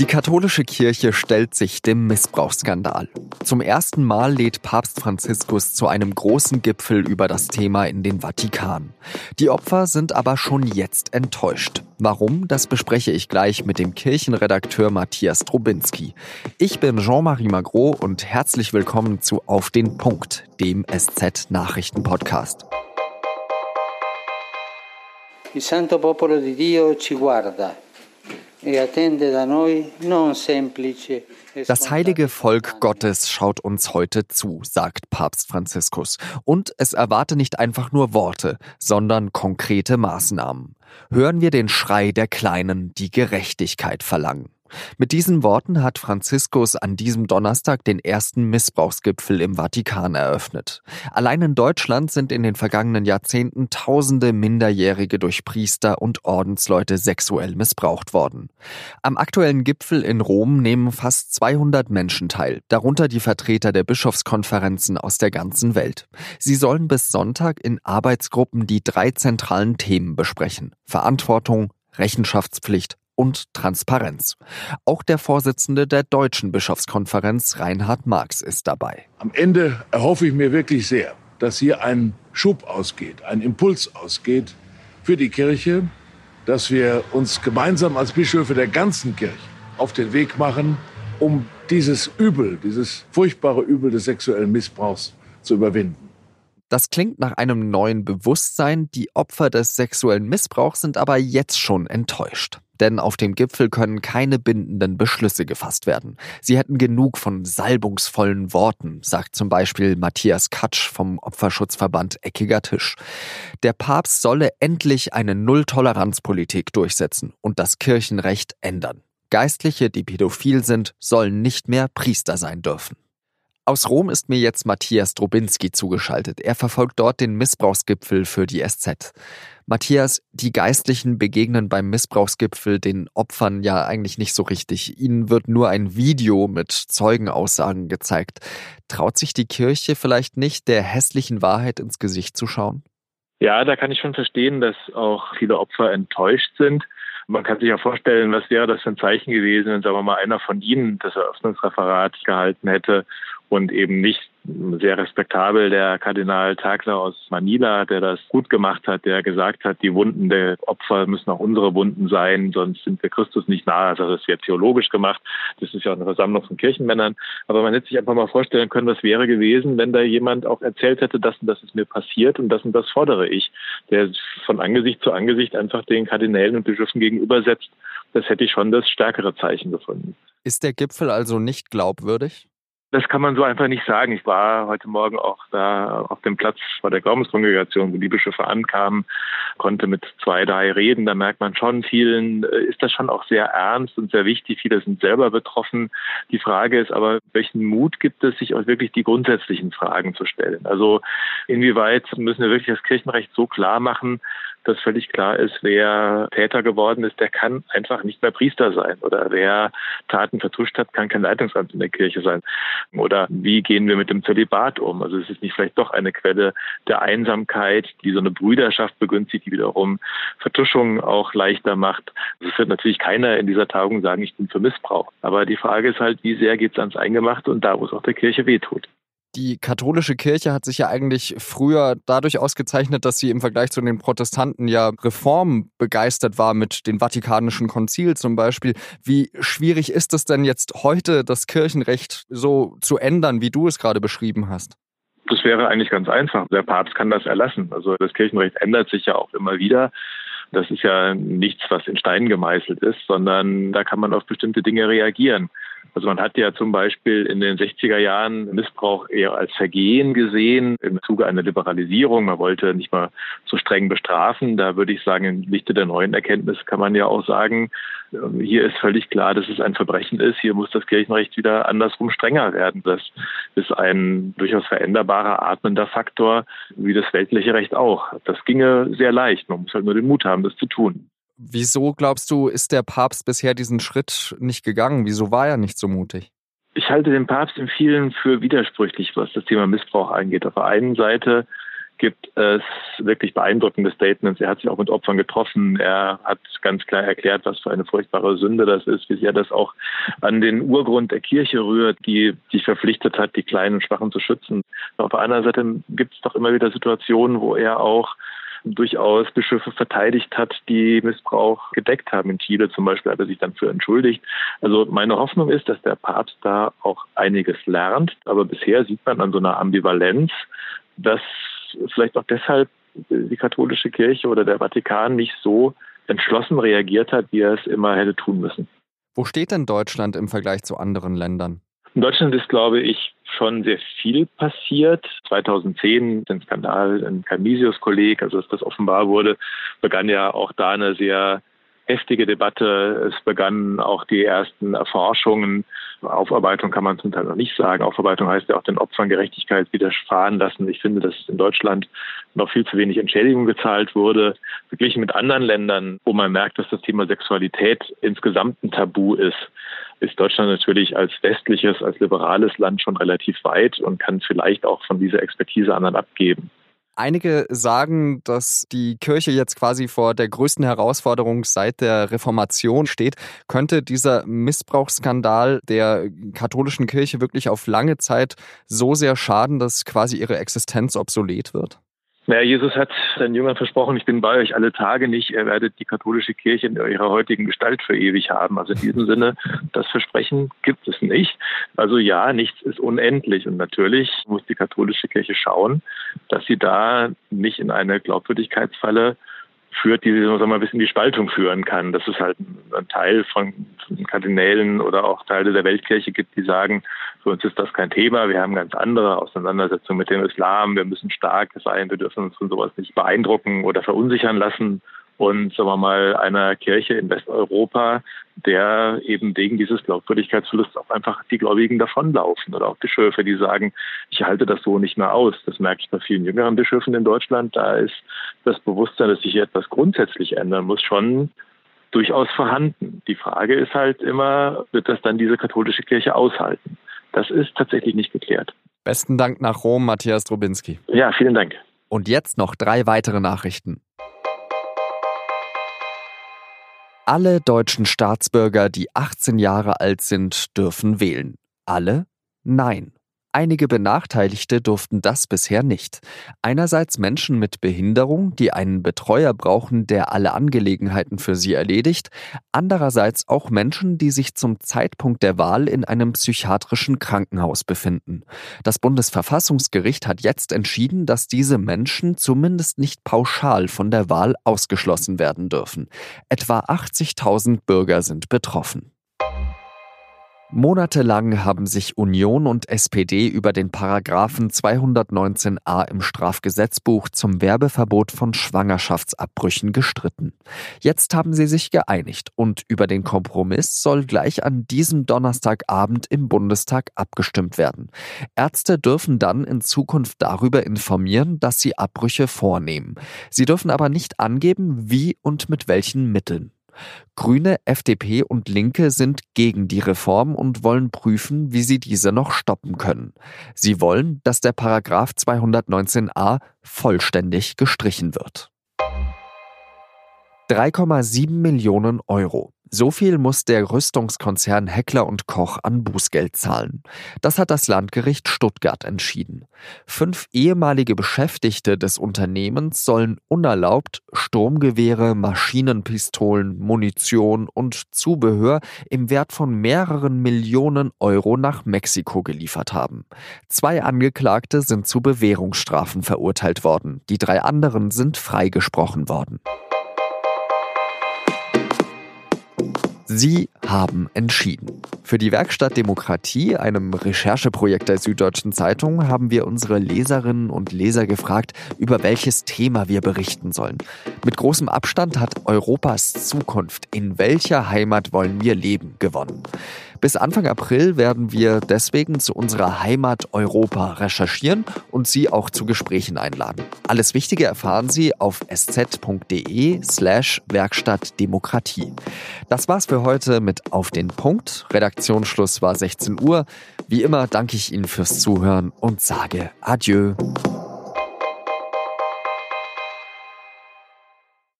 Die katholische Kirche stellt sich dem Missbrauchsskandal. Zum ersten Mal lädt Papst Franziskus zu einem großen Gipfel über das Thema in den Vatikan. Die Opfer sind aber schon jetzt enttäuscht. Warum? Das bespreche ich gleich mit dem Kirchenredakteur Matthias Trubinski. Ich bin Jean-Marie Magro und herzlich willkommen zu Auf den Punkt, dem SZ-Nachrichten-Podcast. Il Santo Popolo di Dio ci guarda. E das heilige Volk Gottes schaut uns heute zu, sagt Papst Franziskus. Und es erwarte nicht einfach nur Worte, sondern konkrete Maßnahmen. Hören wir den Schrei der Kleinen, die Gerechtigkeit verlangen. Mit diesen Worten hat Franziskus an diesem Donnerstag den ersten Missbrauchsgipfel im Vatikan eröffnet. Allein in Deutschland sind in den vergangenen Jahrzehnten tausende Minderjährige durch Priester und Ordensleute sexuell missbraucht worden. Am aktuellen Gipfel in Rom nehmen fast 200 Menschen teil, darunter die Vertreter der Bischofskonferenzen aus der ganzen Welt. Sie sollen bis Sonntag in Arbeitsgruppen die drei zentralen Themen besprechen. Verantwortung, Rechenschaftspflicht und Transparenz. Auch der Vorsitzende der Deutschen Bischofskonferenz, Reinhard Marx, ist dabei. Am Ende erhoffe ich mir wirklich sehr, dass hier ein Schub ausgeht, ein Impuls ausgeht für die Kirche, dass wir uns gemeinsam als Bischöfe der ganzen Kirche auf den Weg machen, um dieses Übel, dieses furchtbare Übel des sexuellen Missbrauchs zu überwinden. Das klingt nach einem neuen Bewusstsein. Die Opfer des sexuellen Missbrauchs sind aber jetzt schon enttäuscht. Denn auf dem Gipfel können keine bindenden Beschlüsse gefasst werden. Sie hätten genug von salbungsvollen Worten, sagt zum Beispiel Matthias Katsch vom Opferschutzverband Eckiger Tisch. Der Papst solle endlich eine Null-Toleranz-Politik durchsetzen und das Kirchenrecht ändern. Geistliche, die pädophil sind, sollen nicht mehr Priester sein dürfen. Aus Rom ist mir jetzt Matthias Drobinski zugeschaltet. Er verfolgt dort den Missbrauchsgipfel für die SZ. Matthias, die Geistlichen begegnen beim Missbrauchsgipfel den Opfern ja eigentlich nicht so richtig. Ihnen wird nur ein Video mit Zeugenaussagen gezeigt. Traut sich die Kirche vielleicht nicht, der hässlichen Wahrheit ins Gesicht zu schauen? Ja, da kann ich schon verstehen, dass auch viele Opfer enttäuscht sind. Man kann sich ja vorstellen, was wäre das für ein Zeichen gewesen, wenn, sagen wir mal, einer von Ihnen das Eröffnungsreferat gehalten hätte und eben nicht sehr respektabel der Kardinal Tagler aus Manila, der das gut gemacht hat, der gesagt hat, die Wunden der Opfer müssen auch unsere Wunden sein, sonst sind wir Christus nicht nahe. Also das ja theologisch gemacht. Das ist ja auch eine Versammlung von Kirchenmännern. Aber man hätte sich einfach mal vorstellen können, was wäre gewesen, wenn da jemand auch erzählt hätte, das und das ist mir passiert und das und das fordere ich, der von Angesicht zu Angesicht einfach den Kardinälen und Bischöfen gegenübersetzt. Das hätte ich schon das stärkere Zeichen gefunden. Ist der Gipfel also nicht glaubwürdig? Das kann man so einfach nicht sagen. Ich war heute Morgen auch da auf dem Platz vor der Glaubenskongregation, wo die Bischöfe ankamen, konnte mit zwei, drei reden. Da merkt man schon, vielen äh, ist das schon auch sehr ernst und sehr wichtig. Viele sind selber betroffen. Die Frage ist aber, welchen Mut gibt es, sich auch wirklich die grundsätzlichen Fragen zu stellen? Also inwieweit müssen wir wirklich das Kirchenrecht so klar machen, dass völlig klar ist, wer Täter geworden ist, der kann einfach nicht mehr Priester sein. Oder wer Taten vertuscht hat, kann kein Leitungsamt in der Kirche sein. Oder wie gehen wir mit dem Zölibat um? Also es ist nicht vielleicht doch eine Quelle der Einsamkeit, die so eine Brüderschaft begünstigt, die wiederum Vertuschungen auch leichter macht. Also es wird natürlich keiner in dieser Tagung sagen, ich bin für Missbrauch. Aber die Frage ist halt, wie sehr geht es ans Eingemachte und da, wo es auch der Kirche wehtut. Die katholische Kirche hat sich ja eigentlich früher dadurch ausgezeichnet, dass sie im Vergleich zu den Protestanten ja reformbegeistert war mit dem Vatikanischen Konzil zum Beispiel. Wie schwierig ist es denn jetzt heute, das Kirchenrecht so zu ändern, wie du es gerade beschrieben hast? Das wäre eigentlich ganz einfach. Der Papst kann das erlassen. Also das Kirchenrecht ändert sich ja auch immer wieder. Das ist ja nichts, was in Stein gemeißelt ist, sondern da kann man auf bestimmte Dinge reagieren. Also man hat ja zum Beispiel in den 60er Jahren Missbrauch eher als Vergehen gesehen im Zuge einer Liberalisierung. Man wollte nicht mal so streng bestrafen. Da würde ich sagen, im Lichte der neuen Erkenntnis kann man ja auch sagen, ähm, hier ist völlig klar, dass es ein Verbrechen ist. Hier muss das Kirchenrecht wieder andersrum strenger werden. Das ist ein durchaus veränderbarer, atmender Faktor, wie das weltliche Recht auch. Das ginge sehr leicht. Man muss halt nur den Mut haben, das zu tun. Wieso glaubst du, ist der Papst bisher diesen Schritt nicht gegangen? Wieso war er nicht so mutig? Ich halte den Papst in vielen für widersprüchlich, was das Thema Missbrauch angeht. Auf der einen Seite gibt es wirklich beeindruckende Statements. Er hat sich auch mit Opfern getroffen. Er hat ganz klar erklärt, was für eine furchtbare Sünde das ist, wie sehr das auch an den Urgrund der Kirche rührt, die sich verpflichtet hat, die Kleinen und Schwachen zu schützen. Auf der anderen Seite gibt es doch immer wieder Situationen, wo er auch durchaus Bischöfe verteidigt hat, die Missbrauch gedeckt haben. In Chile zum Beispiel hat er sich dann für entschuldigt. Also meine Hoffnung ist, dass der Papst da auch einiges lernt. Aber bisher sieht man an so einer Ambivalenz, dass vielleicht auch deshalb die katholische Kirche oder der Vatikan nicht so entschlossen reagiert hat, wie er es immer hätte tun müssen. Wo steht denn Deutschland im Vergleich zu anderen Ländern? In Deutschland ist, glaube ich, schon sehr viel passiert. 2010, den Skandal in Canisius-Kolleg, also dass das offenbar wurde, begann ja auch da eine sehr heftige Debatte. Es begannen auch die ersten Erforschungen. Aufarbeitung kann man zum Teil noch nicht sagen. Aufarbeitung heißt ja auch den Opfern Gerechtigkeit widerfahren lassen. Ich finde, dass in Deutschland noch viel zu wenig Entschädigung gezahlt wurde. Verglichen mit anderen Ländern, wo man merkt, dass das Thema Sexualität insgesamt ein Tabu ist, ist Deutschland natürlich als westliches, als liberales Land schon relativ weit und kann vielleicht auch von dieser Expertise anderen abgeben. Einige sagen, dass die Kirche jetzt quasi vor der größten Herausforderung seit der Reformation steht. Könnte dieser Missbrauchsskandal der katholischen Kirche wirklich auf lange Zeit so sehr schaden, dass quasi ihre Existenz obsolet wird? Naja, Jesus hat seinen Jüngern versprochen, ich bin bei euch alle Tage nicht. Ihr werdet die katholische Kirche in ihrer heutigen Gestalt für ewig haben. Also in diesem Sinne, das Versprechen gibt es nicht. Also ja, nichts ist unendlich. Und natürlich muss die katholische Kirche schauen, dass sie da nicht in eine Glaubwürdigkeitsfalle führt, die sagen wir mal, bis in die Spaltung führen kann. Dass es halt ein Teil von Kardinälen oder auch Teile der Weltkirche gibt, die sagen, für uns ist das kein Thema, wir haben ganz andere Auseinandersetzungen mit dem Islam, wir müssen stark sein, wir dürfen uns von sowas nicht beeindrucken oder verunsichern lassen und sagen wir mal einer Kirche in Westeuropa, der eben wegen dieses Glaubwürdigkeitsverlusts auch einfach die Gläubigen davonlaufen oder auch Bischöfe, die sagen, ich halte das so nicht mehr aus. Das merke ich bei vielen jüngeren Bischöfen in Deutschland. Da ist das Bewusstsein, dass sich etwas grundsätzlich ändern muss, schon durchaus vorhanden. Die Frage ist halt immer, wird das dann diese katholische Kirche aushalten? Das ist tatsächlich nicht geklärt. Besten Dank nach Rom, Matthias Drobinski. Ja, vielen Dank. Und jetzt noch drei weitere Nachrichten. Alle deutschen Staatsbürger, die 18 Jahre alt sind, dürfen wählen. Alle? Nein. Einige Benachteiligte durften das bisher nicht. Einerseits Menschen mit Behinderung, die einen Betreuer brauchen, der alle Angelegenheiten für sie erledigt, andererseits auch Menschen, die sich zum Zeitpunkt der Wahl in einem psychiatrischen Krankenhaus befinden. Das Bundesverfassungsgericht hat jetzt entschieden, dass diese Menschen zumindest nicht pauschal von der Wahl ausgeschlossen werden dürfen. Etwa 80.000 Bürger sind betroffen. Monatelang haben sich Union und SPD über den Paragraphen 219a im Strafgesetzbuch zum Werbeverbot von Schwangerschaftsabbrüchen gestritten. Jetzt haben sie sich geeinigt und über den Kompromiss soll gleich an diesem Donnerstagabend im Bundestag abgestimmt werden. Ärzte dürfen dann in Zukunft darüber informieren, dass sie Abbrüche vornehmen. Sie dürfen aber nicht angeben, wie und mit welchen Mitteln. Grüne, FDP und Linke sind gegen die Reform und wollen prüfen, wie sie diese noch stoppen können. Sie wollen, dass der Paragraph 219a vollständig gestrichen wird. 3,7 Millionen Euro. So viel muss der Rüstungskonzern Heckler und Koch an Bußgeld zahlen. Das hat das Landgericht Stuttgart entschieden. Fünf ehemalige Beschäftigte des Unternehmens sollen unerlaubt Sturmgewehre, Maschinenpistolen, Munition und Zubehör im Wert von mehreren Millionen Euro nach Mexiko geliefert haben. Zwei Angeklagte sind zu Bewährungsstrafen verurteilt worden. Die drei anderen sind freigesprochen worden. Sie haben entschieden. Für die Werkstatt Demokratie, einem Rechercheprojekt der Süddeutschen Zeitung, haben wir unsere Leserinnen und Leser gefragt, über welches Thema wir berichten sollen. Mit großem Abstand hat Europas Zukunft, in welcher Heimat wollen wir leben, gewonnen. Bis Anfang April werden wir deswegen zu unserer Heimat Europa recherchieren und Sie auch zu Gesprächen einladen. Alles Wichtige erfahren Sie auf sz.de slash Werkstatt Demokratie. Das war's für heute mit Auf den Punkt. Redaktionsschluss war 16 Uhr. Wie immer danke ich Ihnen fürs Zuhören und sage Adieu.